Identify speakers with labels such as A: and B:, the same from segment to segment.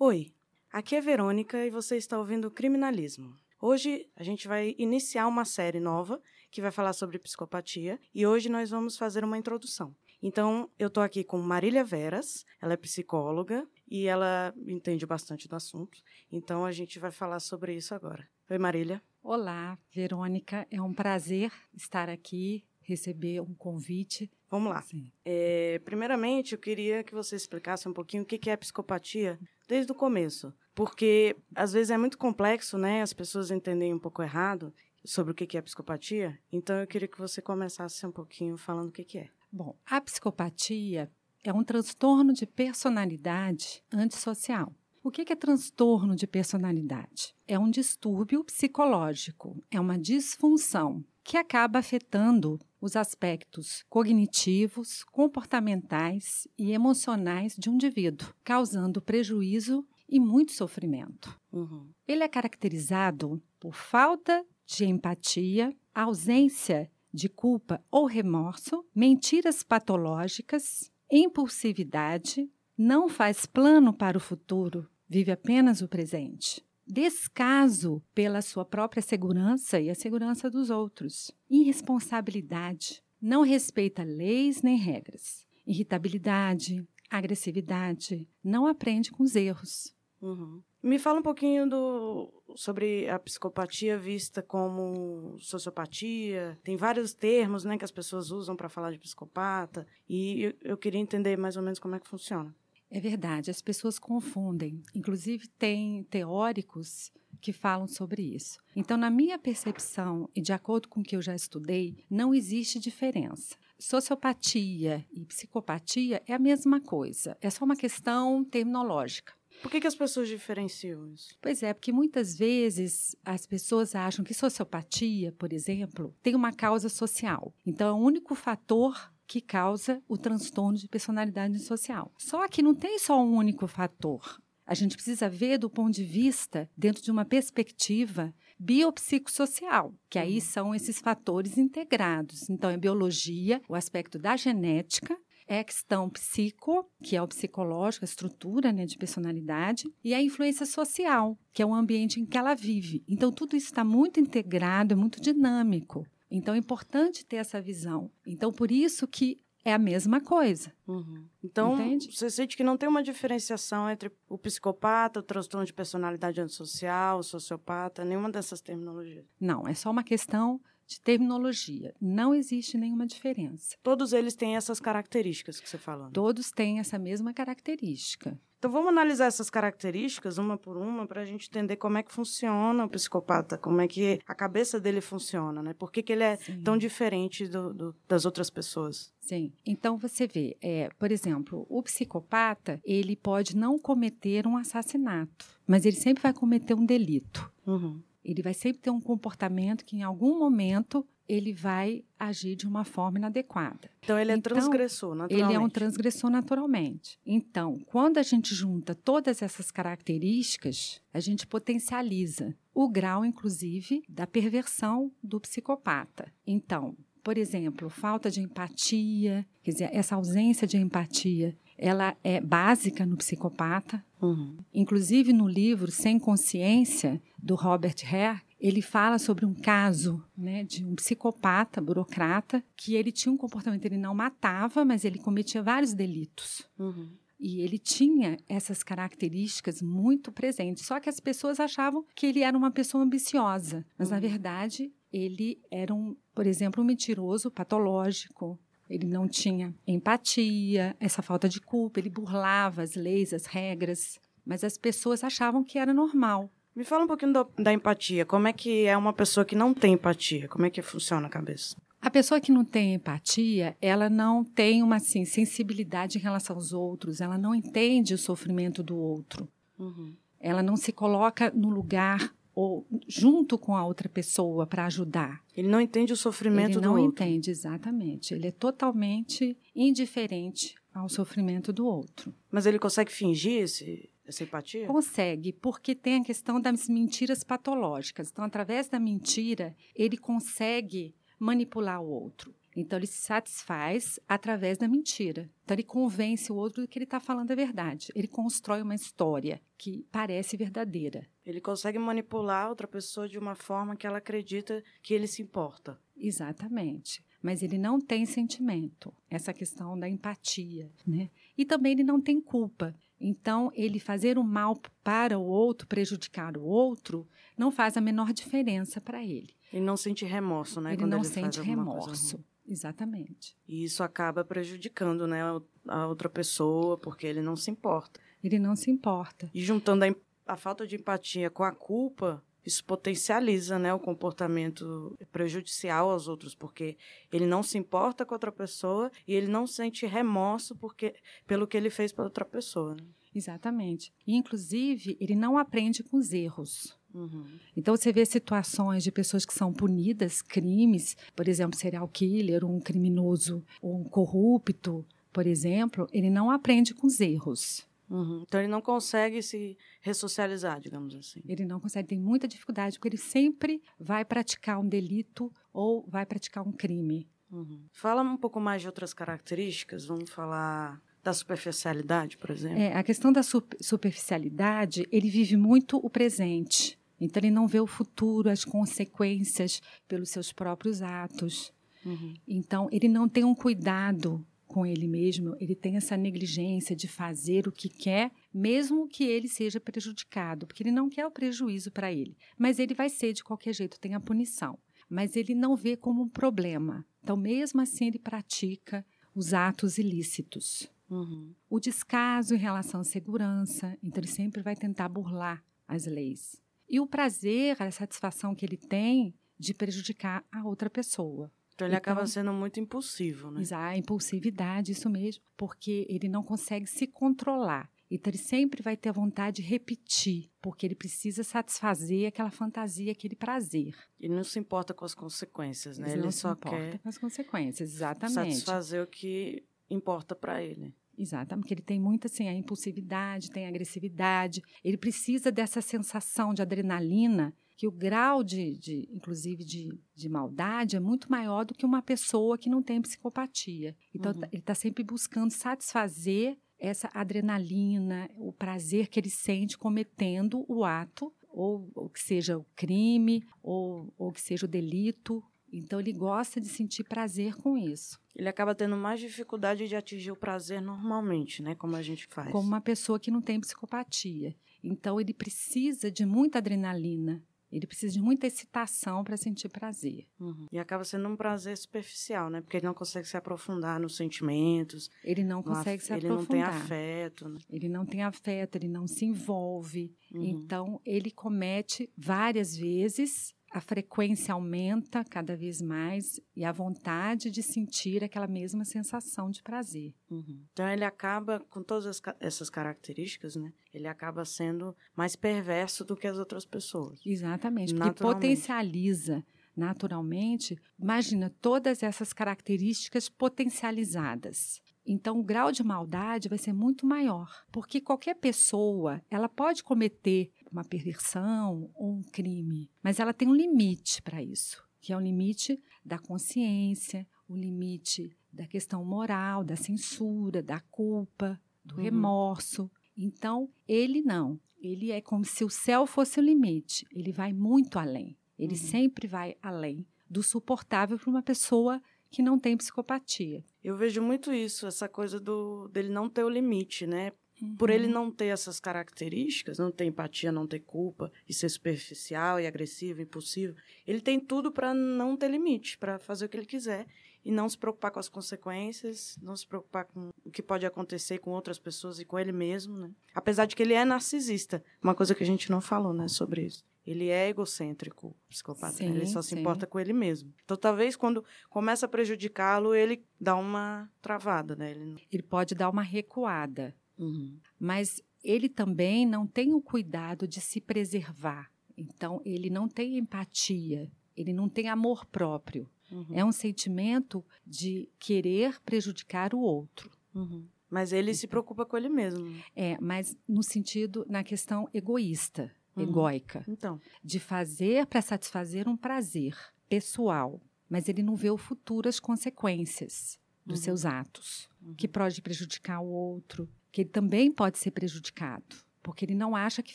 A: Oi, aqui é Verônica e você está ouvindo Criminalismo. Hoje a gente vai iniciar uma série nova que vai falar sobre psicopatia e hoje nós vamos fazer uma introdução. Então, eu estou aqui com Marília Veras, ela é psicóloga e ela entende bastante do assunto. Então, a gente vai falar sobre isso agora. Oi, Marília.
B: Olá, Verônica. É um prazer estar aqui, receber um convite.
A: Vamos lá. É, primeiramente, eu queria que você explicasse um pouquinho o que é psicopatia desde o começo, porque às vezes é muito complexo, né? As pessoas entendem um pouco errado sobre o que é psicopatia. Então, eu queria que você começasse um pouquinho falando o que é.
B: Bom, a psicopatia é um transtorno de personalidade antissocial. O que é transtorno de personalidade? É um distúrbio psicológico, é uma disfunção que acaba afetando os aspectos cognitivos, comportamentais e emocionais de um indivíduo, causando prejuízo e muito sofrimento. Uhum. Ele é caracterizado por falta de empatia, ausência de culpa ou remorso, mentiras patológicas, impulsividade, não faz plano para o futuro, vive apenas o presente. Descaso pela sua própria segurança e a segurança dos outros. Irresponsabilidade. Não respeita leis nem regras. Irritabilidade, agressividade. Não aprende com os erros.
A: Uhum. Me fala um pouquinho do, sobre a psicopatia vista como sociopatia. Tem vários termos né, que as pessoas usam para falar de psicopata. E eu, eu queria entender mais ou menos como é que funciona.
B: É verdade, as pessoas confundem. Inclusive, tem teóricos que falam sobre isso. Então, na minha percepção e de acordo com o que eu já estudei, não existe diferença. Sociopatia e psicopatia é a mesma coisa, é só uma questão terminológica.
A: Por que, que as pessoas diferenciam isso?
B: Pois é, porque muitas vezes as pessoas acham que sociopatia, por exemplo, tem uma causa social. Então, é o único fator que causa o transtorno de personalidade social. Só que não tem só um único fator. A gente precisa ver do ponto de vista, dentro de uma perspectiva biopsicossocial, que aí uhum. são esses fatores integrados. Então, é biologia, o aspecto da genética, é a questão psico, que é o psicológico, a estrutura né, de personalidade, e a influência social, que é o ambiente em que ela vive. Então, tudo isso está muito integrado, é muito dinâmico. Então, é importante ter essa visão. Então, por isso que é a mesma coisa.
A: Uhum. Então, Entende? você sente que não tem uma diferenciação entre o psicopata, o transtorno de personalidade antissocial, o sociopata, nenhuma dessas terminologias?
B: Não, é só uma questão de terminologia. Não existe nenhuma diferença.
A: Todos eles têm essas características que você falou.
B: Todos têm essa mesma característica.
A: Então vamos analisar essas características uma por uma para a gente entender como é que funciona o psicopata, como é que a cabeça dele funciona, né? Por que, que ele é Sim. tão diferente do, do, das outras pessoas?
B: Sim. Então você vê, é, por exemplo, o psicopata ele pode não cometer um assassinato, mas ele sempre vai cometer um delito. Uhum. Ele vai sempre ter um comportamento que, em algum momento, ele vai agir de uma forma inadequada.
A: Então, ele é então, transgressor, naturalmente.
B: Ele é um transgressor naturalmente. Então, quando a gente junta todas essas características, a gente potencializa o grau, inclusive, da perversão do psicopata. Então, por exemplo, falta de empatia, quer dizer, essa ausência de empatia ela é básica no psicopata. Uhum. Inclusive no livro Sem Consciência, do Robert Hare, ele fala sobre um caso né, de um psicopata, burocrata, que ele tinha um comportamento, ele não matava, mas ele cometia vários delitos. Uhum. E ele tinha essas características muito presentes. Só que as pessoas achavam que ele era uma pessoa ambiciosa. Mas, uhum. na verdade, ele era, um, por exemplo, um mentiroso patológico, ele não tinha empatia, essa falta de culpa, ele burlava as leis, as regras, mas as pessoas achavam que era normal.
A: Me fala um pouquinho do, da empatia. Como é que é uma pessoa que não tem empatia? Como é que funciona a cabeça?
B: A pessoa que não tem empatia, ela não tem uma assim, sensibilidade em relação aos outros, ela não entende o sofrimento do outro. Uhum. Ela não se coloca no lugar ou junto com a outra pessoa para ajudar.
A: Ele não entende o sofrimento
B: do
A: outro.
B: Ele não entende, exatamente. Ele é totalmente indiferente ao sofrimento do outro.
A: Mas ele consegue fingir esse, essa empatia?
B: Consegue, porque tem a questão das mentiras patológicas. Então, através da mentira, ele consegue manipular o outro. Então, ele se satisfaz através da mentira. Então, ele convence o outro de que ele está falando a verdade. Ele constrói uma história que parece verdadeira.
A: Ele consegue manipular outra pessoa de uma forma que ela acredita que ele se importa.
B: Exatamente. Mas ele não tem sentimento, essa questão da empatia, né? E também ele não tem culpa. Então, ele fazer o mal para o outro, prejudicar o outro, não faz a menor diferença para ele.
A: Ele não sente remorso, né?
B: Ele
A: quando
B: não
A: ele
B: sente remorso. Exatamente.
A: E isso acaba prejudicando, né, a outra pessoa, porque ele não se importa.
B: Ele não se importa.
A: E juntando a, a falta de empatia com a culpa, isso potencializa, né, o comportamento prejudicial aos outros, porque ele não se importa com outra pessoa e ele não sente remorso porque pelo que ele fez para outra pessoa. né?
B: Exatamente. E, inclusive, ele não aprende com os erros.
A: Uhum.
B: Então, você vê situações de pessoas que são punidas, crimes, por exemplo, serial killer, um criminoso, um corrupto, por exemplo, ele não aprende com os erros.
A: Uhum. Então ele não consegue se ressocializar, digamos assim.
B: Ele não consegue, tem muita dificuldade, porque ele sempre vai praticar um delito ou vai praticar um crime.
A: Uhum. Fala um pouco mais de outras características. Vamos falar da superficialidade, por exemplo.
B: É, a questão da sup- superficialidade, ele vive muito o presente. Então, ele não vê o futuro, as consequências pelos seus próprios atos.
A: Uhum.
B: Então, ele não tem um cuidado com ele mesmo, ele tem essa negligência de fazer o que quer, mesmo que ele seja prejudicado, porque ele não quer o prejuízo para ele. Mas ele vai ser de qualquer jeito, tem a punição. Mas ele não vê como um problema. Então, mesmo assim, ele pratica os atos ilícitos.
A: Uhum.
B: O descaso em relação à segurança, então ele sempre vai tentar burlar as leis. E o prazer, a satisfação que ele tem de prejudicar a outra pessoa.
A: Então ele
B: Então-
A: acaba sendo muito impulsivo, né?
B: A impulsividade, isso mesmo, porque ele não consegue se controlar. Então ele sempre vai ter vontade de repetir, porque ele precisa satisfazer aquela fantasia, aquele prazer.
A: Ele não se importa com as consequências, né?
B: Ele
A: Ele,
B: não se
A: só
B: importa
A: quer
B: com as consequências, exatamente.
A: satisfazer o que importa para ele.
B: Exatamente, porque ele tem muita assim, a impulsividade, tem a agressividade, ele precisa dessa sensação de adrenalina, que o grau de, de inclusive, de, de maldade é muito maior do que uma pessoa que não tem psicopatia. Então,
A: Uhum.
B: ele está sempre buscando satisfazer essa adrenalina, o prazer que ele sente cometendo o ato, ou, ou que seja o crime, ou, ou que seja o delito. Então, ele gosta de sentir prazer com isso.
A: Ele acaba tendo mais dificuldade de atingir o prazer normalmente, né? Como a gente faz.
B: como uma pessoa que não tem psicopatia. Então, ele precisa de muita adrenalina, ele precisa de muita excitação para sentir prazer.
A: Uhum. E acaba sendo um prazer superficial, né? Porque ele não consegue se aprofundar nos sentimentos.
B: Ele não consegue
A: af-
B: se
A: Ele não tem
B: aprofundar.
A: afeto. Né?
B: Ele não tem afeto, ele não se envolve.
A: Uhum.
B: Então, ele comete várias vezes, a frequência aumenta cada vez mais e a vontade de sentir aquela mesma sensação de prazer.
A: Uhum. Então ele acaba, com todas as essas características, né? Ele acaba sendo mais perverso do que as outras pessoas.
B: Exatamente, porque potencializa naturalmente. Imagina todas essas características potencializadas. Então, o grau de maldade vai ser muito maior, porque qualquer pessoa ela pode cometer uma perversão ou um crime, mas ela tem um limite para isso, que é o limite da consciência, o limite da questão moral, da censura, da culpa, do
A: Uhum.
B: remorso. Então, ele não. Ele é como se o céu fosse o limite. Ele vai muito além. Ele
A: Uhum.
B: sempre vai além do suportável para uma pessoa que não tem psicopatia.
A: Eu vejo muito isso, essa coisa do dele não ter o limite, né? Por ele
B: Uhum.
A: não ter essas características, não ter empatia, não ter culpa, e ser superficial e agressivo, impulsivo, ele tem tudo para não ter limite, para fazer o que ele quiser e não se preocupar com as consequências, não se preocupar com o que pode acontecer com outras pessoas e com ele mesmo, né? Apesar de que ele é narcisista, uma coisa que a gente não falou, né, sobre isso. Ele é egocêntrico, psicopata.
B: Sim,
A: ele só se
B: sim.
A: importa com ele mesmo. Então, talvez quando começa a prejudicá-lo, ele dá uma travada, né? Ele...
B: Ele pode dar uma recuada,
A: Uhum.
B: mas ele também não tem o cuidado de se preservar. Então, ele não tem empatia, ele não tem amor próprio.
A: Uhum.
B: É um sentimento de querer prejudicar o outro.
A: Uhum. Mas ele se preocupa com ele mesmo.
B: É, mas no sentido, na questão egoísta,
A: Uhum.
B: egóica,
A: Então,
B: de fazer para satisfazer um prazer pessoal. mas ele não vê o futuro, as consequências dos
A: Uhum.
B: seus atos,
A: Uhum.
B: que pode prejudicar o outro, que ele também pode ser prejudicado, porque ele não acha que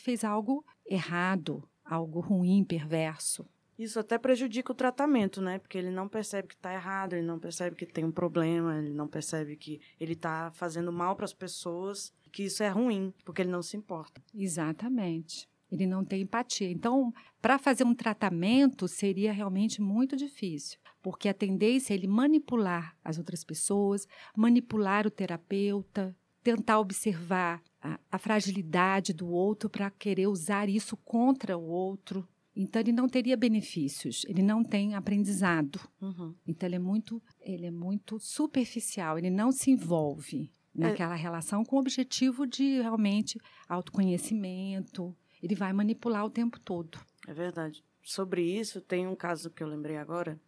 B: fez algo errado, algo ruim, perverso.
A: Isso até prejudica o tratamento, né? Porque ele não percebe que está errado, ele não percebe que tem um problema, ele não percebe que ele está fazendo mal para as pessoas, que isso é ruim, porque ele não se importa.
B: Exatamente. Ele não tem empatia. Então, para fazer um tratamento seria realmente muito difícil, porque a tendência é ele manipular as outras pessoas, manipular o terapeuta, tentar observar a, a fragilidade do outro para querer usar isso contra o outro. Então, ele não teria benefícios, ele não tem aprendizado.
A: Uhum.
B: Então, ele é muito, ele é muito superficial, ele não se envolve naquela relação com o objetivo de realmente autoconhecimento. Ele vai manipular o tempo todo.
A: É verdade. Sobre isso, tem um caso que eu lembrei agora,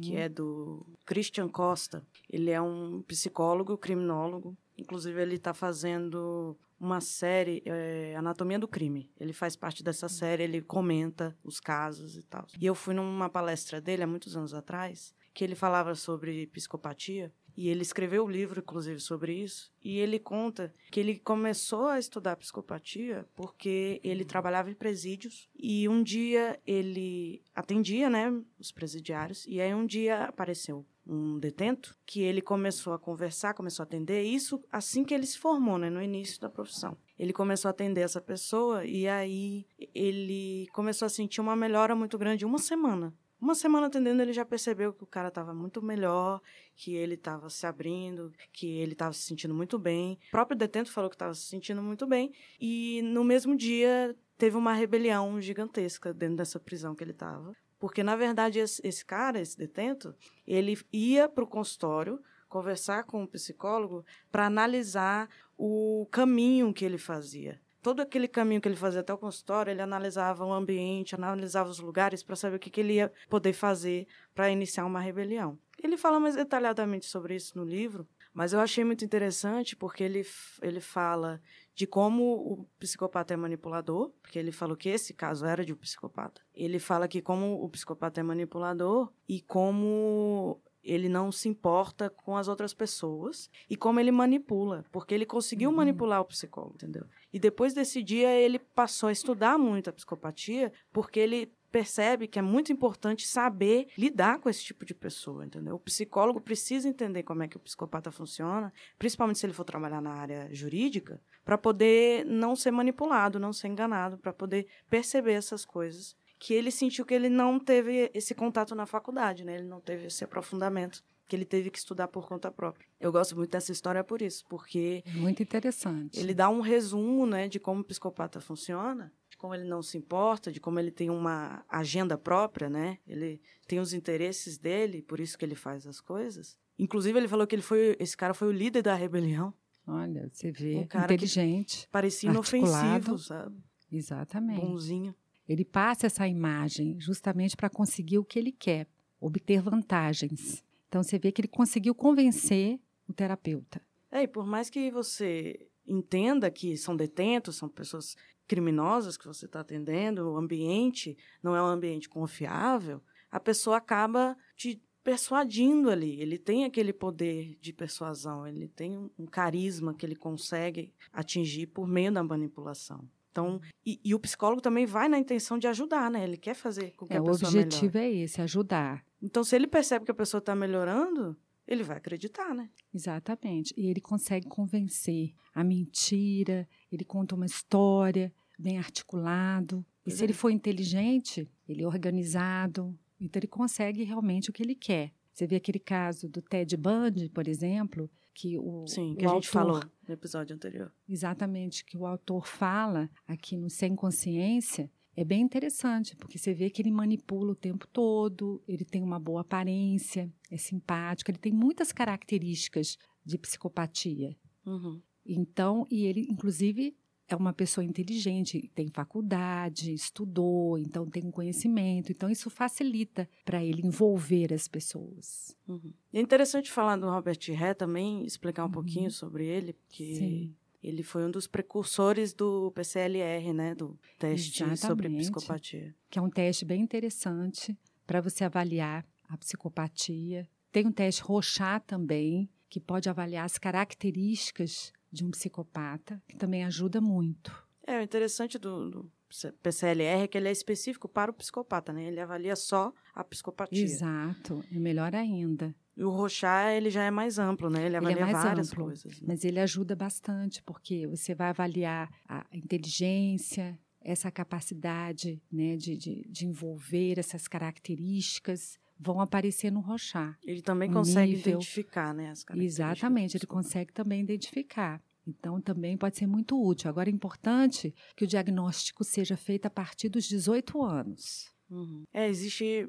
A: que é do Christian Costa. Ele é um psicólogo, criminólogo. Inclusive, ele está fazendo uma série, é, Anatomia do Crime. Ele faz parte dessa série, ele comenta os casos e tal. E eu fui numa palestra dele há muitos anos atrás, que ele falava sobre psicopatia. E ele escreveu um livro, inclusive, sobre isso. E ele conta que ele começou a estudar psicopatia porque ele trabalhava em presídios. E um dia ele atendia, né, os presidiários. E aí um dia apareceu um detento que ele começou a conversar, começou a atender. Isso assim que ele se formou, né, no início da profissão. Ele começou a atender essa pessoa e aí ele começou a sentir uma melhora muito grande uma semana. Uma semana atendendo, ele já percebeu que o cara estava muito melhor, que ele estava se abrindo, que ele estava se sentindo muito bem. O próprio detento falou que estava se sentindo muito bem. E no mesmo dia teve uma rebelião gigantesca dentro dessa prisão que ele estava. Porque, na verdade, esse, esse cara, esse detento, ele ia para o consultório conversar com o psicólogo para analisar o caminho que ele fazia todo aquele caminho que ele fazia até o consultório, ele analisava o ambiente, analisava os lugares para saber o que, que, ele ia poder fazer para iniciar uma rebelião. Ele fala mais detalhadamente sobre isso no livro, mas eu achei muito interessante porque ele, ele fala de como o psicopata é manipulador, porque ele falou que esse caso era de um psicopata. Ele fala que como o psicopata é manipulador e como ele não se importa com as outras pessoas e como ele manipula, porque ele conseguiu uhum. manipular o psicólogo, entendeu? E depois desse dia ele passou a estudar muito a psicopatia, porque ele percebe que é muito importante saber lidar com esse tipo de pessoa, entendeu? O psicólogo precisa entender como é que o psicopata funciona, principalmente se ele for trabalhar na área jurídica, para poder não ser manipulado, não ser enganado, para poder perceber essas coisas que ele sentiu que ele não teve esse contato na faculdade, né? Ele não teve esse aprofundamento que ele teve que estudar por conta própria. Eu gosto muito dessa história por isso, porque
B: muito interessante.
A: Ele dá um resumo, né, de como o psicopata funciona, como ele não se importa, de como ele tem uma agenda própria, né? Ele tem os interesses dele, por isso que ele faz as coisas. Inclusive ele falou que ele foi esse cara foi o líder da rebelião.
B: Olha, você vê,
A: um cara
B: inteligente,
A: parecia inofensivo, sabe?
B: Exatamente.
A: Bonzinho.
B: Ele passa essa imagem justamente para conseguir o que ele quer, obter vantagens. Então você vê que ele conseguiu convencer o terapeuta.
A: É, e por mais que você entenda que são detentos, são pessoas criminosas que você está atendendo, o ambiente não é um ambiente confiável, a pessoa acaba te persuadindo ali. Ele tem aquele poder de persuasão, ele tem um carisma que ele consegue atingir por meio da manipulação. Então, e, e, o psicólogo também vai na intenção de ajudar, né? Ele quer fazer com que
B: é,
A: a pessoa
B: O objetivo
A: melhore.
B: é esse, ajudar.
A: Então, se ele percebe que a pessoa está melhorando, ele vai acreditar, né?
B: Exatamente. E ele consegue convencer a mentira, ele conta uma história bem articulado. E se ele for inteligente, ele é organizado, então ele consegue realmente o que ele quer. Você vê aquele caso do Ted Bundy, por exemplo, que o
A: Sim, que
B: o
A: a gente
B: autor,
A: falou no episódio anterior.
B: Exatamente, que o autor fala aqui no Sem Consciência, é bem interessante, porque você vê que ele manipula o tempo todo, ele tem uma boa aparência, é simpático, ele tem muitas características de psicopatia.
A: Uhum.
B: Então, e ele, inclusive, é uma pessoa inteligente, tem faculdade, estudou, então tem um conhecimento. Então, isso facilita para ele envolver as pessoas.
A: Uhum. É interessante falar do Robert Ré também, explicar um
B: Uhum.
A: pouquinho sobre ele, porque
B: Sim.
A: Ele foi um dos precursores do PCLR, né? Do teste sobre
B: Exatamente.
A: psicopatia.
B: Que é um teste bem interessante para você avaliar a psicopatia. Tem um teste Rochat também, que pode avaliar as características de um psicopata, que também ajuda muito.
A: É, o interessante do, do PCLR é que ele é específico para o psicopata, né? Ele avalia só a psicopatia.
B: Exato, é melhor ainda.
A: E o Rochat, ele já é mais amplo, né? Ele avalia ele é várias amplo, coisas.
B: Né? Mas ele ajuda bastante, porque você vai avaliar a inteligência, essa capacidade né, de, de, de envolver essas características, vão aparecer no Rochar.
A: Ele também consegue nível. identificar, né, as
B: características. Exatamente, ele consegue também identificar. Então, também pode ser muito útil. Agora, é importante que o diagnóstico seja feito a partir dos 18 anos.
A: Uhum. É, existe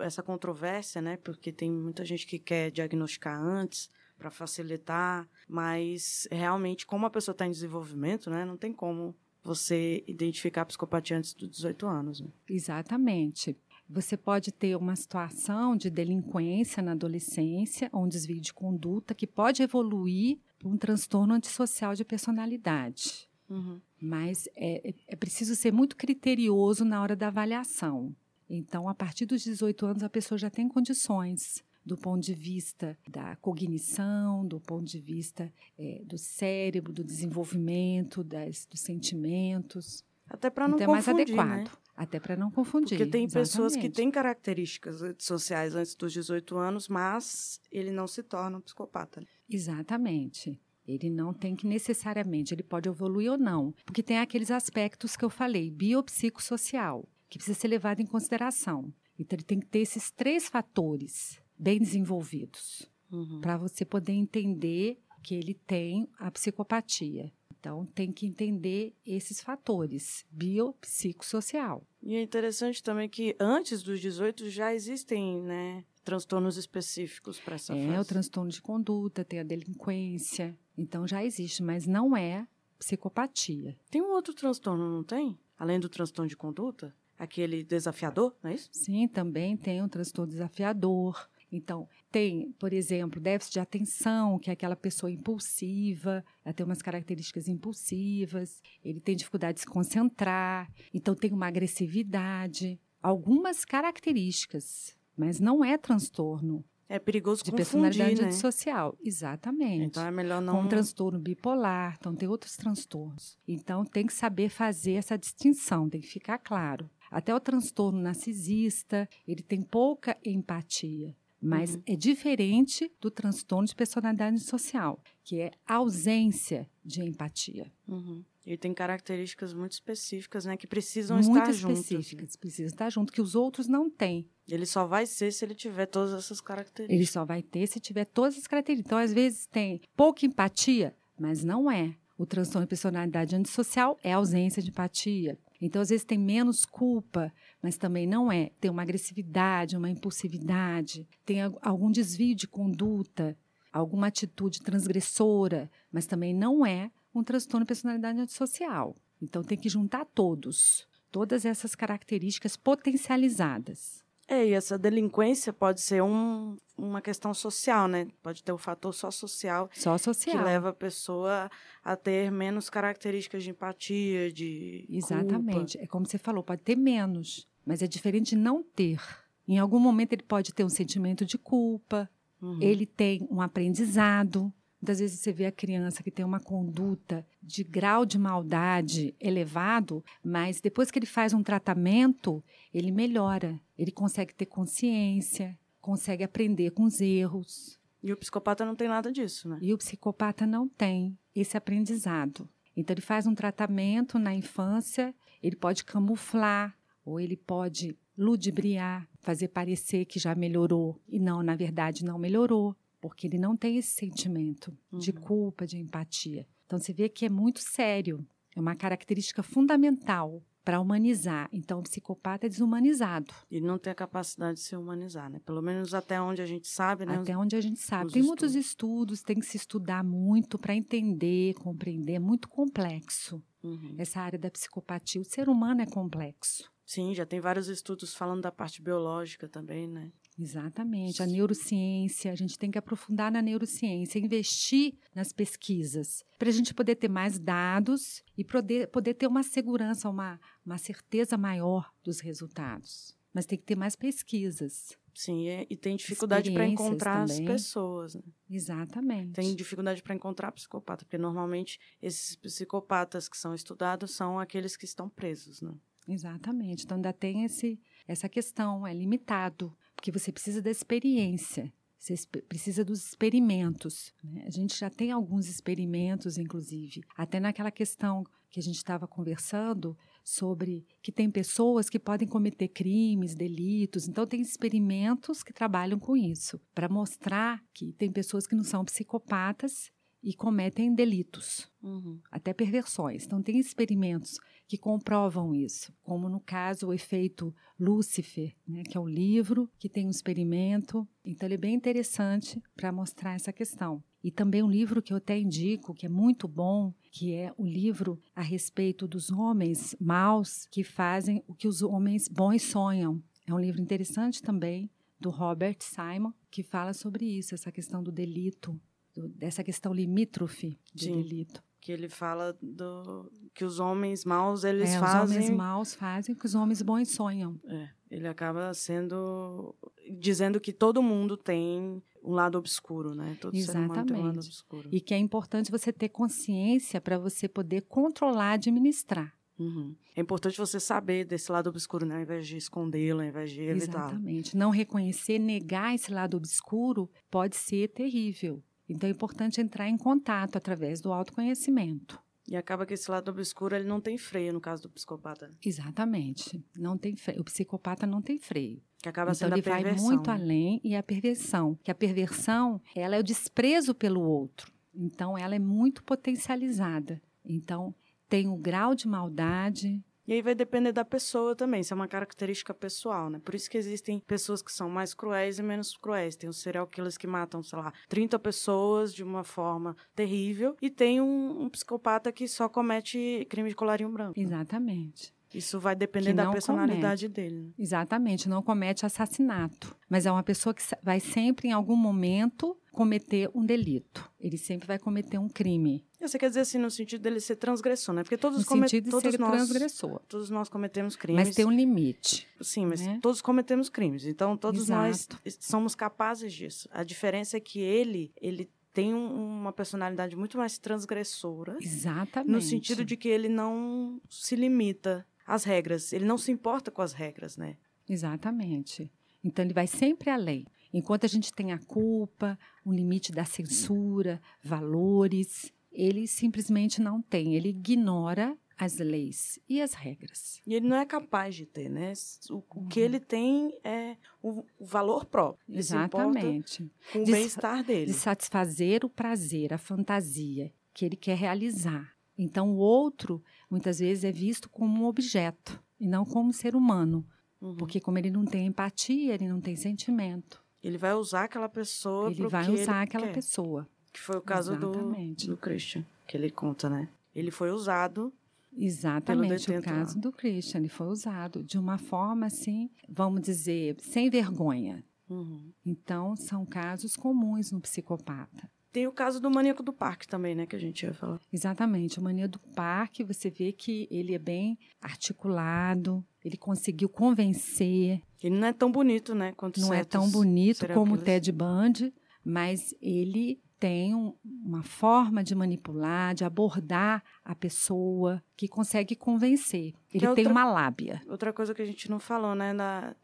A: essa controvérsia, né? Porque tem muita gente que quer diagnosticar antes para facilitar, mas realmente, como a pessoa está em desenvolvimento, né? Não tem como você identificar a psicopatia antes dos 18 anos. Né?
B: Exatamente. Você pode ter uma situação de delinquência na adolescência, ou um desvio de conduta, que pode evoluir para um transtorno antissocial de personalidade. Uhum. Mas é, é preciso ser muito criterioso na hora da avaliação. Então, a partir dos 18 anos, a pessoa já tem condições do ponto de vista da cognição, do ponto de vista é, do cérebro, do desenvolvimento, das, dos sentimentos.
A: Até para não então, confundir, é mais adequado.
B: Né? Até para não confundir.
A: Porque tem exatamente. pessoas que têm características sociais antes dos 18 anos, mas ele não se torna um psicopata.
B: Exatamente. Ele não tem que necessariamente, ele pode evoluir ou não, porque tem aqueles aspectos que eu falei, biopsicossocial, que precisa ser levado em consideração. Então, ele tem que ter esses três fatores bem desenvolvidos uhum. para você poder entender que ele tem a psicopatia. Então, tem que entender esses fatores biopsicossocial.
A: E é interessante também que antes dos 18 já existem, né, transtornos específicos para essa
B: é. É, o transtorno de conduta, tem a delinquência. Então, já existe, mas não é psicopatia.
A: Tem um outro transtorno, não tem? Além do transtorno de conduta? Aquele desafiador, não é isso?
B: Sim, também tem um transtorno desafiador. Então, tem, por exemplo, déficit de atenção, que é aquela pessoa impulsiva, ela tem umas características impulsivas, ele tem dificuldade de se concentrar, então tem uma agressividade, algumas características, mas não é transtorno.
A: É perigoso
B: de
A: confundir,
B: personalidade
A: né?
B: social, exatamente.
A: Então é melhor não.
B: Com um transtorno bipolar, então tem outros transtornos. Então tem que saber fazer essa distinção, tem que ficar claro. Até o transtorno narcisista, ele tem pouca empatia. Mas uhum. é diferente do transtorno de personalidade social, que é ausência de empatia.
A: Uhum. Ele tem características muito específicas, né, que precisam
B: muito
A: estar juntos.
B: Muito específicas, precisam estar junto, que os outros não têm.
A: Ele só vai ser se ele tiver todas essas características.
B: Ele só vai ter se tiver todas essas características. Então, às vezes tem pouca empatia, mas não é. O transtorno de personalidade antissocial é ausência de empatia. Então, às vezes tem menos culpa, mas também não é. Tem uma agressividade, uma impulsividade, tem algum desvio de conduta, alguma atitude transgressora, mas também não é um transtorno de personalidade antissocial. Então, tem que juntar todos, todas essas características potencializadas.
A: É, e essa delinquência pode ser um, uma questão social, né? Pode ter o um fator só social,
B: só social
A: que leva a pessoa a ter menos características de empatia, de
B: Exatamente.
A: Culpa.
B: É como você falou, pode ter menos, mas é diferente de não ter. Em algum momento ele pode ter um sentimento de culpa, uhum. ele tem um aprendizado, Muitas vezes você vê a criança que tem uma conduta de grau de maldade elevado, mas depois que ele faz um tratamento, ele melhora. Ele consegue ter consciência, consegue aprender com os erros.
A: E o psicopata não tem nada disso, né?
B: E o psicopata não tem esse aprendizado. Então, ele faz um tratamento na infância, ele pode camuflar, ou ele pode ludibriar, fazer parecer que já melhorou e não, na verdade, não melhorou porque ele não tem esse sentimento uhum. de culpa, de empatia. Então você vê que é muito sério, é uma característica fundamental para humanizar. Então o psicopata é desumanizado.
A: Ele não tem a capacidade de se humanizar, né? Pelo menos até onde a gente sabe, né?
B: Até onde a gente sabe. Tem estudos. muitos estudos, tem que se estudar muito para entender, compreender, é muito complexo. Uhum. Essa área da psicopatia, o ser humano é complexo.
A: Sim, já tem vários estudos falando da parte biológica também, né?
B: Exatamente. A neurociência, a gente tem que aprofundar na neurociência, investir nas pesquisas, para a gente poder ter mais dados e poder, poder ter uma segurança, uma, uma certeza maior dos resultados. Mas tem que ter mais pesquisas.
A: Sim, e, e tem dificuldade para encontrar também. as pessoas. Né?
B: Exatamente.
A: Tem dificuldade para encontrar psicopata, porque normalmente esses psicopatas que são estudados são aqueles que estão presos, né?
B: Exatamente. Então ainda tem esse, essa questão, é limitado, porque você precisa da experiência. Você precisa dos experimentos. Né? A gente já tem alguns experimentos, inclusive, até naquela questão que a gente estava conversando sobre que tem pessoas que podem cometer crimes, delitos. Então, tem experimentos que trabalham com isso, para mostrar que tem pessoas que não são psicopatas e cometem delitos, uhum. até perversões. Então, tem experimentos que comprovam isso, como no caso o efeito Lúcifer, né, que é o livro que tem um experimento. Então, ele é bem interessante para mostrar essa questão. E também um livro que eu até indico, que é muito bom, que é o livro a respeito dos homens maus que fazem o que os homens bons sonham. É um livro interessante também, do Robert Simon, que fala sobre isso, essa questão do delito, do, dessa questão limítrofe de Sim, delito.
A: Que ele fala do que os homens maus eles é, fazem.
B: Os homens maus fazem que os homens bons sonham.
A: É, ele acaba sendo dizendo que todo mundo tem um lado obscuro, né? Todo
B: Exatamente.
A: tem um lado obscuro.
B: E que é importante você ter consciência para você poder controlar, administrar.
A: Uhum. É importante você saber desse lado obscuro, né? ao invés de escondê-lo, ao invés de evitar.
B: Exatamente. Não reconhecer, negar esse lado obscuro pode ser terrível. Então é importante entrar em contato através do autoconhecimento.
A: E acaba que esse lado obscuro ele não tem freio no caso do psicopata. Né?
B: Exatamente. Não tem freio. O psicopata não tem freio.
A: Que acaba
B: então,
A: sendo
B: ele vai muito além e a perversão. Que a perversão, ela é o desprezo pelo outro. Então, ela é muito potencializada. Então, tem o grau de maldade,
A: e aí vai depender da pessoa também, isso é uma característica pessoal, né? Por isso que existem pessoas que são mais cruéis e menos cruéis. Tem os serial killers que matam, sei lá, 30 pessoas de uma forma terrível e tem um, um psicopata que só comete crime de colarinho branco.
B: Exatamente.
A: Isso vai depender da personalidade
B: comete.
A: dele. Né?
B: Exatamente, não comete assassinato. Mas é uma pessoa que vai sempre, em algum momento, cometer um delito. Ele sempre vai cometer um crime.
A: Você quer dizer assim, no sentido dele ser transgressor, né? Porque todos
B: no
A: come...
B: sentido de
A: todos
B: ser
A: nós,
B: transgressor.
A: Todos nós cometemos crimes.
B: Mas tem um limite.
A: Sim, mas né? todos cometemos crimes. Então, todos Exato. nós somos capazes disso. A diferença é que ele, ele tem um, uma personalidade muito mais transgressora.
B: Exatamente.
A: No sentido de que ele não se limita às regras. Ele não se importa com as regras, né?
B: Exatamente. Então, ele vai sempre além. Enquanto a gente tem a culpa, o limite da censura, valores, ele simplesmente não tem. Ele ignora as leis e as regras.
A: E ele não é capaz de ter, né? O, o que ele tem é o, o valor próprio. Ele
B: Exatamente.
A: o bem-estar dele.
B: De satisfazer o prazer, a fantasia que ele quer realizar. Então, o outro, muitas vezes, é visto como um objeto e não como um ser humano. Uhum. Porque, como ele não tem empatia, ele não tem sentimento.
A: Ele vai usar aquela pessoa.
B: Ele vai usar aquela quer. pessoa.
A: Que foi o caso do, do Christian, que ele conta, né? Ele foi usado.
B: Exatamente, o caso do Christian. Ele foi usado de uma forma assim, vamos dizer, sem vergonha. Uhum. Então, são casos comuns no psicopata.
A: Tem o caso do maníaco do parque também, né, que a gente ia falar.
B: Exatamente, o maníaco do parque, você vê que ele é bem articulado, ele conseguiu convencer.
A: Ele não é tão bonito, né, quanto
B: Não é tão bonito como o Ted Bundy, mas ele tem um, uma forma de manipular, de abordar a pessoa que consegue convencer. Ele é tem uma lábia.
A: Outra coisa que a gente não falou, né?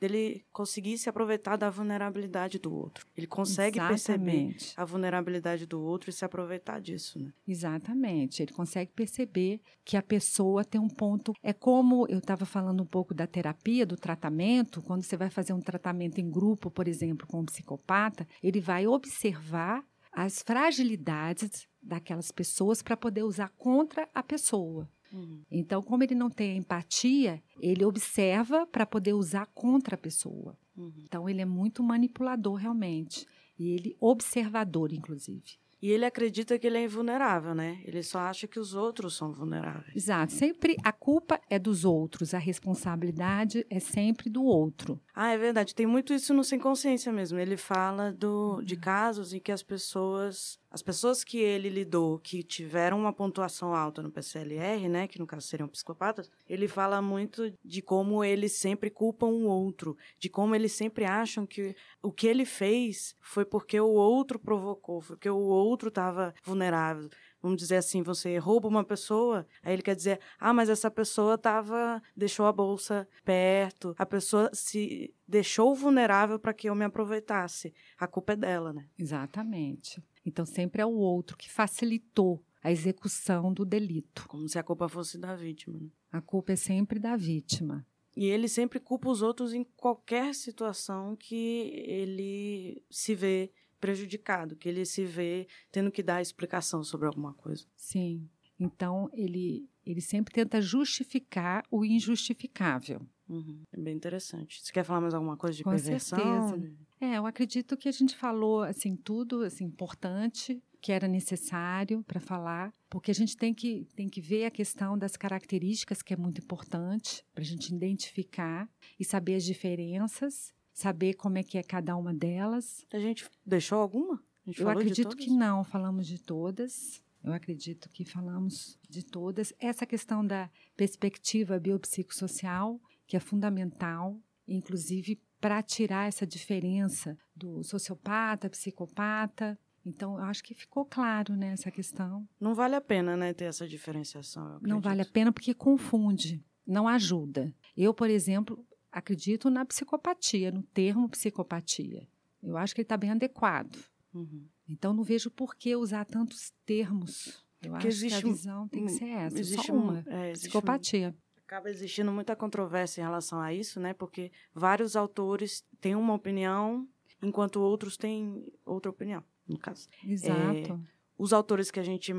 A: Dele conseguir se aproveitar da vulnerabilidade do outro. Ele consegue Exatamente. perceber a vulnerabilidade do outro e se aproveitar disso, né?
B: Exatamente. Ele consegue perceber que a pessoa tem um ponto. É como eu estava falando um pouco da terapia, do tratamento. Quando você vai fazer um tratamento em grupo, por exemplo, com um psicopata, ele vai observar as fragilidades daquelas pessoas para poder usar contra a pessoa. Uhum. Então, como ele não tem empatia, ele observa para poder usar contra a pessoa. Uhum. Então, ele é muito manipulador realmente. E ele observador, inclusive.
A: E ele acredita que ele é invulnerável, né? Ele só acha que os outros são vulneráveis.
B: Exato. Sempre a culpa é dos outros, a responsabilidade é sempre do outro.
A: Ah, é verdade. Tem muito isso no Sem Consciência mesmo. Ele fala do, de casos em que as pessoas as pessoas que ele lidou que tiveram uma pontuação alta no PCLR, né, que no caso seriam psicopatas, ele fala muito de como eles sempre culpam o outro, de como eles sempre acham que o que ele fez foi porque o outro provocou, foi porque o outro estava vulnerável vamos dizer assim, você rouba uma pessoa, aí ele quer dizer, ah, mas essa pessoa tava, deixou a bolsa perto, a pessoa se deixou vulnerável para que eu me aproveitasse. A culpa é dela, né?
B: Exatamente. Então sempre é o outro que facilitou a execução do delito.
A: Como se a culpa fosse da vítima. Né?
B: A culpa é sempre da vítima.
A: E ele sempre culpa os outros em qualquer situação que ele se vê prejudicado, que ele se vê tendo que dar explicação sobre alguma coisa.
B: Sim. Então, ele, ele sempre tenta justificar o injustificável.
A: Uhum. É bem interessante. Você quer falar mais alguma coisa de
B: Com
A: perversão?
B: Certeza. É, eu acredito que a gente falou assim tudo assim importante que era necessário para falar, porque a gente tem que, tem que ver a questão das características, que é muito importante, para a gente identificar e saber as diferenças saber como é que é cada uma delas.
A: A gente deixou alguma?
B: Gente Eu acredito que não, falamos de todas. Eu acredito que falamos de todas. Essa questão da perspectiva biopsicossocial, que é fundamental, inclusive para tirar essa diferença do sociopata, psicopata. Então, eu acho que ficou claro né, essa questão.
A: Não vale a pena né, ter essa diferenciação.
B: Não vale a pena porque confunde, não ajuda. Eu, por exemplo, acredito na psicopatia, no termo psicopatia. Eu acho que ele está bem adequado. Uhum. Então, não vejo por que usar tantos termos. Eu Porque acho que a visão um, tem que ser essa, existe só uma, é, psicopatia.
A: Acaba existindo muita controvérsia em relação a isso, né? Porque vários autores têm uma opinião, enquanto outros têm outra opinião, no caso.
B: Exato. É,
A: os autores que a gente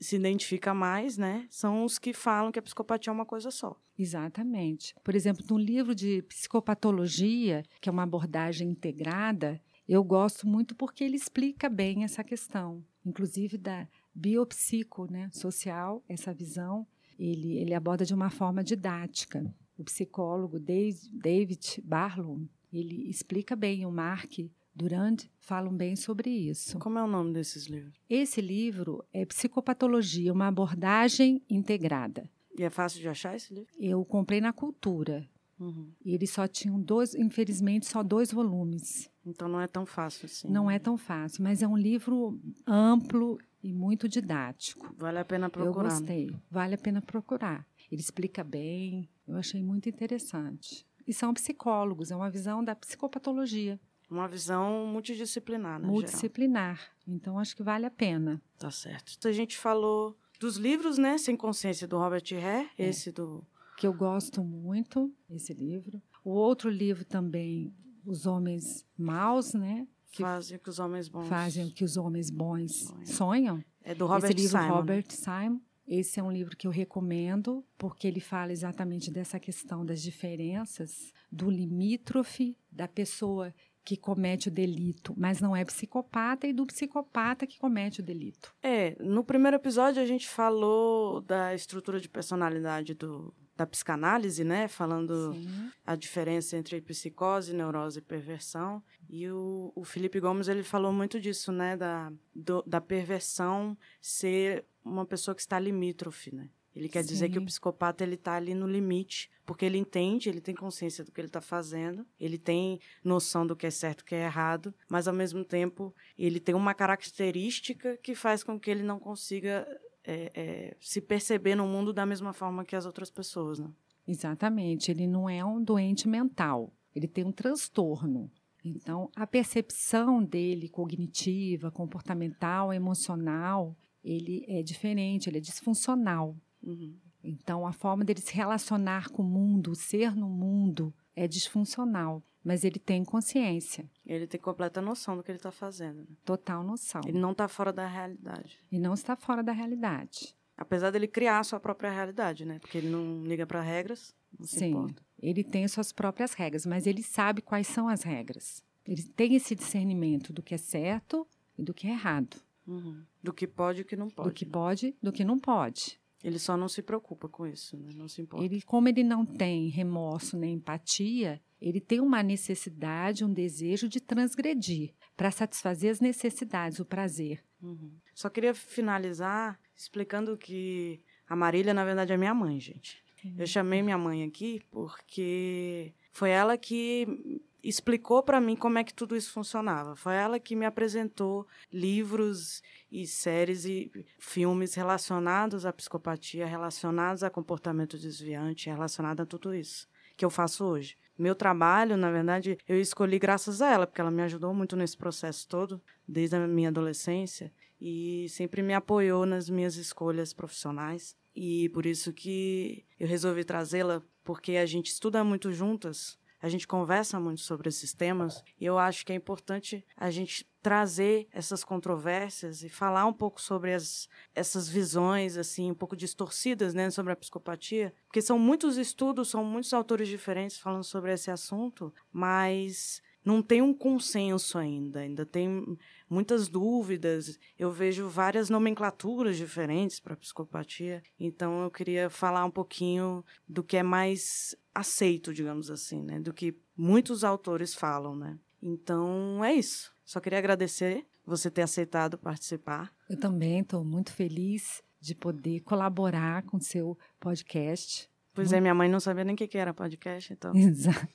A: se identifica mais, né, são os que falam que a psicopatia é uma coisa só.
B: Exatamente. Por exemplo, no livro de psicopatologia, que é uma abordagem integrada, eu gosto muito porque ele explica bem essa questão, inclusive da biopsico, né, social, essa visão, ele, ele aborda de uma forma didática. O psicólogo David Barlow, ele explica bem o Mark Durand falam bem sobre isso.
A: Como é o nome desses livros?
B: Esse livro é Psicopatologia, uma abordagem integrada.
A: E é fácil de achar esse livro?
B: Eu comprei na Cultura. Uhum. E eles só tinham dois, infelizmente, só dois volumes.
A: Então não é tão fácil assim.
B: Não é tão fácil, mas é um livro amplo e muito didático.
A: Vale a pena procurar.
B: Eu gostei. Vale a pena procurar. Ele explica bem. Eu achei muito interessante. E são psicólogos, é uma visão da psicopatologia.
A: Uma visão multidisciplinar, né?
B: Multidisciplinar. Geral. Então, acho que vale a pena.
A: Tá certo. A gente falou dos livros, né? Sem Consciência, do Robert Hare, é. esse do...
B: Que eu gosto muito, esse livro. O outro livro também, Os Homens Maus, né?
A: Que fazem o que os homens bons...
B: Fazem o que os homens bons sonham. sonham.
A: É do Robert
B: Esse livro,
A: Simon.
B: Robert Simon. Esse é um livro que eu recomendo, porque ele fala exatamente dessa questão das diferenças do limítrofe, da pessoa que comete o delito, mas não é psicopata, e do psicopata que comete o delito.
A: É, no primeiro episódio a gente falou da estrutura de personalidade do, da psicanálise, né? Falando Sim. a diferença entre psicose, neurose e perversão. E o, o Felipe Gomes ele falou muito disso, né? Da, do, da perversão ser uma pessoa que está limítrofe, né? Ele quer Sim. dizer que o psicopata ele está ali no limite, porque ele entende, ele tem consciência do que ele está fazendo, ele tem noção do que é certo e o que é errado, mas ao mesmo tempo ele tem uma característica que faz com que ele não consiga é, é, se perceber no mundo da mesma forma que as outras pessoas, né?
B: Exatamente. Ele não é um doente mental. Ele tem um transtorno. Então, a percepção dele cognitiva, comportamental, emocional, ele é diferente, ele é disfuncional. Uhum. Então, a forma dele se relacionar com o mundo, ser no mundo, é disfuncional. Mas ele tem consciência.
A: Ele tem completa noção do que ele está fazendo. Né?
B: Total noção.
A: Ele não está fora da realidade.
B: E não está fora da realidade.
A: Apesar dele criar a sua própria realidade, né? Porque ele não liga para regras.
B: Sim, ele tem as suas próprias regras, mas ele sabe quais são as regras. Ele tem esse discernimento do que é certo e do que é errado.
A: Uhum. Do que pode e do que não pode.
B: Do que pode, do que não pode.
A: Ele só não se preocupa com isso, né? não se importa.
B: Ele, como ele não tem remorso nem empatia, ele tem uma necessidade, um desejo de transgredir para satisfazer as necessidades, o prazer.
A: Uhum. Só queria finalizar explicando que a Marília, na verdade, é minha mãe, gente. Uhum. Eu chamei minha mãe aqui porque foi ela que explicou para mim como é que tudo isso funcionava. Foi ela que me apresentou livros e séries e filmes relacionados à psicopatia, relacionados a comportamento desviante, relacionados a tudo isso que eu faço hoje. Meu trabalho, na verdade, eu escolhi graças a ela, porque ela me ajudou muito nesse processo todo, desde a minha adolescência, e sempre me apoiou nas minhas escolhas profissionais. E por isso que eu resolvi trazê-la, porque a gente estuda muito juntas, a gente conversa muito sobre esses temas e eu acho que é importante a gente trazer essas controvérsias e falar um pouco sobre as, essas visões assim um pouco distorcidas né, sobre a psicopatia, porque são muitos estudos, são muitos autores diferentes falando sobre esse assunto, mas não tem um consenso ainda, ainda tem muitas dúvidas. Eu vejo várias nomenclaturas diferentes para psicopatia, então eu queria falar um pouquinho do que é mais aceito, digamos assim, né, do que muitos autores falam, né? Então é isso. Só queria agradecer você ter aceitado participar.
B: Eu também estou muito feliz de poder colaborar com o seu podcast.
A: Pois é, minha mãe não sabia nem o que era podcast, então.
B: Exato.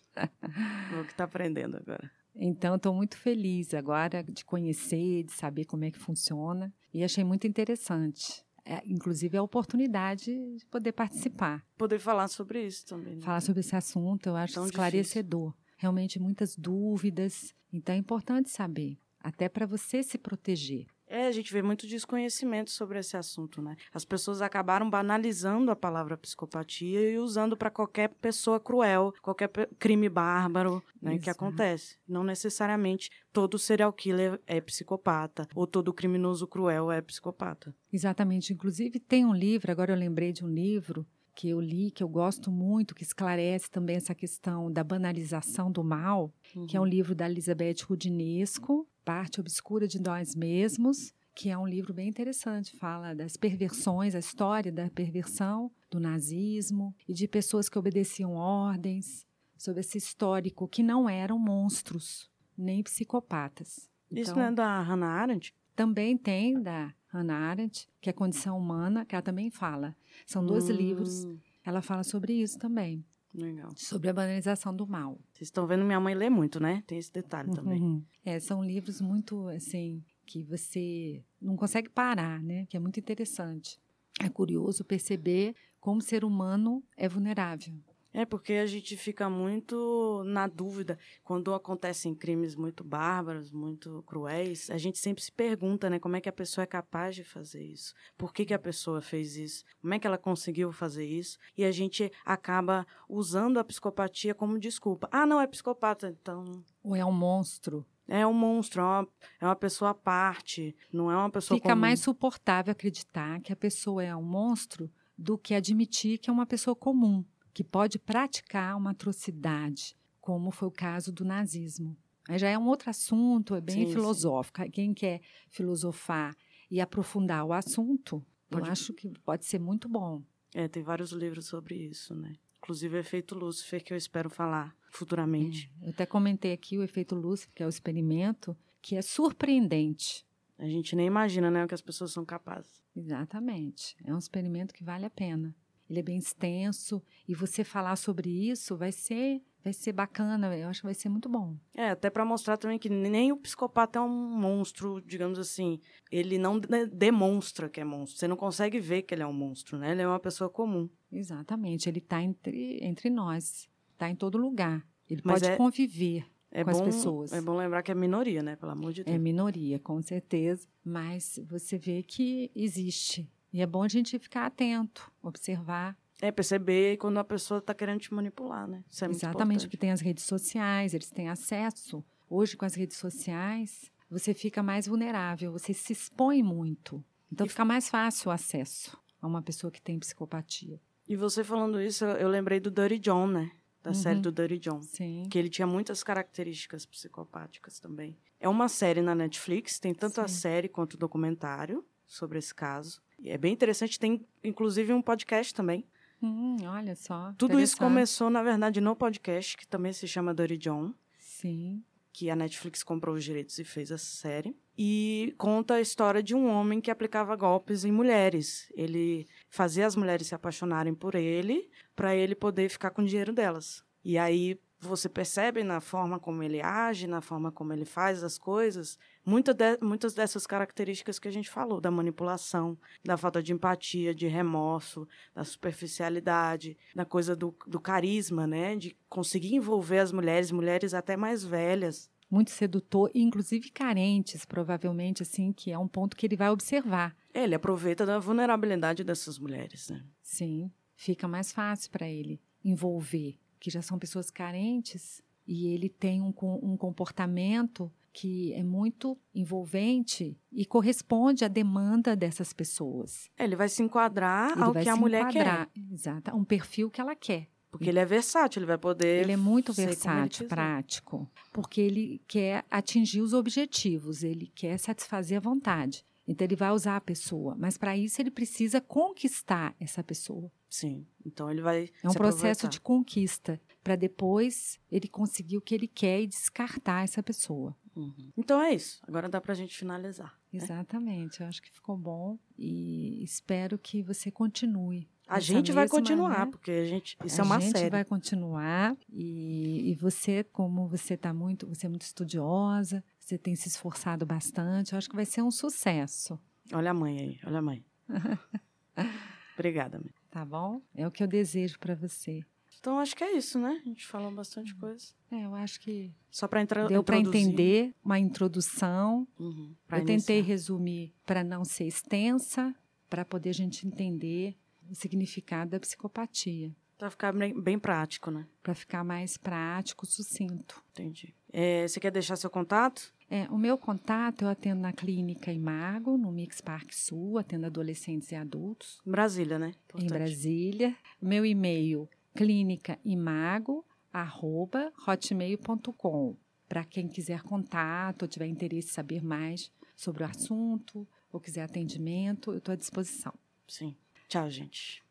A: Vou que está aprendendo agora.
B: Então, estou muito feliz agora de conhecer, de saber como é que funciona. E achei muito interessante. É, inclusive, a oportunidade de poder participar.
A: Poder falar sobre isso também. Né?
B: Falar sobre esse assunto, eu acho Tão esclarecedor. Difícil. Realmente, muitas dúvidas. Então, é importante saber, até para você se proteger.
A: É, a gente vê muito desconhecimento sobre esse assunto, né? As pessoas acabaram banalizando a palavra psicopatia e usando para qualquer pessoa cruel, qualquer crime bárbaro, né, que acontece. Não necessariamente todo serial killer é psicopata ou todo criminoso cruel é psicopata.
B: Exatamente. Inclusive tem um livro, agora eu lembrei de um livro que eu li, que eu gosto muito, que esclarece também essa questão da banalização do mal, uhum. que é um uhum. livro da Elizabeth Rudinesco, Parte Obscura de Nós Mesmos, que é um livro bem interessante, fala das perversões, a história da perversão, do nazismo e de pessoas que obedeciam ordens, sobre esse histórico que não eram monstros, nem psicopatas.
A: Isso então, não é da Hannah Arendt?
B: Também tem da Hannah Arendt, que é Condição Humana, que ela também fala. São dois hum. livros, ela fala sobre isso também.
A: Legal.
B: Sobre a banalização do mal.
A: Vocês estão vendo, minha mãe lê muito, né? Tem esse detalhe também. Uhum.
B: É, são livros muito, assim, que você não consegue parar, né? Que é muito interessante. É curioso perceber como o ser humano é vulnerável.
A: É porque a gente fica muito na dúvida quando acontecem crimes muito bárbaros, muito cruéis. A gente sempre se pergunta, né, como é que a pessoa é capaz de fazer isso? Por que, que a pessoa fez isso? Como é que ela conseguiu fazer isso? E a gente acaba usando a psicopatia como desculpa. Ah, não é psicopata, então.
B: Ou é um monstro.
A: É um monstro, é uma, é uma pessoa à parte, não é uma pessoa.
B: Fica
A: comum.
B: mais suportável acreditar que a pessoa é um monstro do que admitir que é uma pessoa comum que pode praticar uma atrocidade, como foi o caso do nazismo. Aí já é um outro assunto, é bem sim, filosófico. Sim. Quem quer filosofar e aprofundar o assunto, pode... eu acho que pode ser muito bom.
A: É, tem vários livros sobre isso, né? Inclusive o efeito Lúcifer, que eu espero falar futuramente.
B: É, eu até comentei aqui o efeito Lúcifer, que é o experimento, que é surpreendente.
A: A gente nem imagina, né, o que as pessoas são capazes.
B: Exatamente. É um experimento que vale a pena ele é bem extenso e você falar sobre isso vai ser vai ser bacana, eu acho que vai ser muito bom.
A: É, até para mostrar também que nem o psicopata é um monstro, digamos assim, ele não de demonstra que é monstro. Você não consegue ver que ele é um monstro, né? Ele é uma pessoa comum.
B: Exatamente, ele está entre entre nós, está em todo lugar. Ele Mas pode é... conviver é com bom, as pessoas.
A: É bom lembrar que é minoria, né? Pelo amor de é Deus.
B: É minoria, com certeza. Mas você vê que existe. E é bom a gente ficar atento, observar.
A: É, perceber quando a pessoa está querendo te manipular, né?
B: É Exatamente, porque tem as redes sociais, eles têm acesso. Hoje, com as redes sociais, você fica mais vulnerável, você se expõe muito. Então, e fica mais fácil o acesso a uma pessoa que tem psicopatia.
A: E você falando isso, eu lembrei do Dirty John, né? Da uhum. série do Dirty John.
B: Sim.
A: Que ele tinha muitas características psicopáticas também. É uma série na Netflix, tem tanto Sim. a série quanto o documentário sobre esse caso. É bem interessante, tem inclusive um podcast também
B: Hum, olha só.
A: Tudo isso começou, na verdade, no podcast, que também se chama Dirty John.
B: Sim.
A: Que a Netflix comprou os direitos e fez essa série. E conta a história de um homem que aplicava golpes em mulheres. Ele fazia as mulheres se apaixonarem por ele, para ele poder ficar com o dinheiro delas. E aí você percebe na forma como ele age, na forma como ele faz as coisas, muita de, muitas dessas características que a gente falou, da manipulação, da falta de empatia, de remorso, da superficialidade, da coisa do, do carisma, né? De conseguir envolver as mulheres, mulheres até mais velhas.
B: Muito sedutor, inclusive carentes, provavelmente, assim, que é um ponto que ele vai observar.
A: É, ele aproveita da vulnerabilidade dessas mulheres, né?
B: Sim, fica mais fácil para ele envolver que já são pessoas carentes, e ele tem um, um comportamento que é muito envolvente e corresponde à demanda dessas pessoas.
A: Ele vai se enquadrar ele ao que a mulher quer.
B: Exato, um perfil que ela quer.
A: Porque ele é versátil, ele vai poder.
B: Ele é muito versátil, prático, porque ele quer atingir os objetivos, ele quer satisfazer a vontade. Então ele vai usar a pessoa, mas para isso ele precisa conquistar essa pessoa.
A: Sim. Então ele vai.
B: É um processo de conquista para depois ele conseguir o que ele quer e descartar essa pessoa.
A: Uhum. Então é isso. Agora dá para a gente finalizar.
B: Né? Exatamente. Eu acho que ficou bom e espero que você continue.
A: A gente vai continuar, né? porque a gente isso
B: a
A: é uma série.
B: A gente vai continuar e, e você, como você está muito, você é muito estudiosa, você tem se esforçado bastante. Eu acho que vai ser um sucesso.
A: Olha a mãe aí, olha a mãe. Obrigada, mãe.
B: Tá bom? É o que eu desejo para você.
A: Então acho que é isso, né? A gente falou bastante
B: uhum.
A: coisa.
B: É, eu acho que
A: só para entrar
B: deu para entender uma introdução.
A: Uhum,
B: eu tentei resumir para não ser extensa, para poder a gente entender o significado da psicopatia.
A: Para ficar bem, bem, prático, né?
B: Para ficar mais prático, sucinto.
A: Entendi. É, você quer deixar seu contato?
B: É, o meu contato eu atendo na clínica Imago, no Mix Park Sul, atendo adolescentes e adultos.
A: Em Brasília, né?
B: Importante. Em Brasília. Meu e-mail clínicaimago@hotmail.com. Para quem quiser contato, ou tiver interesse em saber mais sobre o assunto, ou quiser atendimento, eu estou à disposição.
A: Sim. Tchau, gente.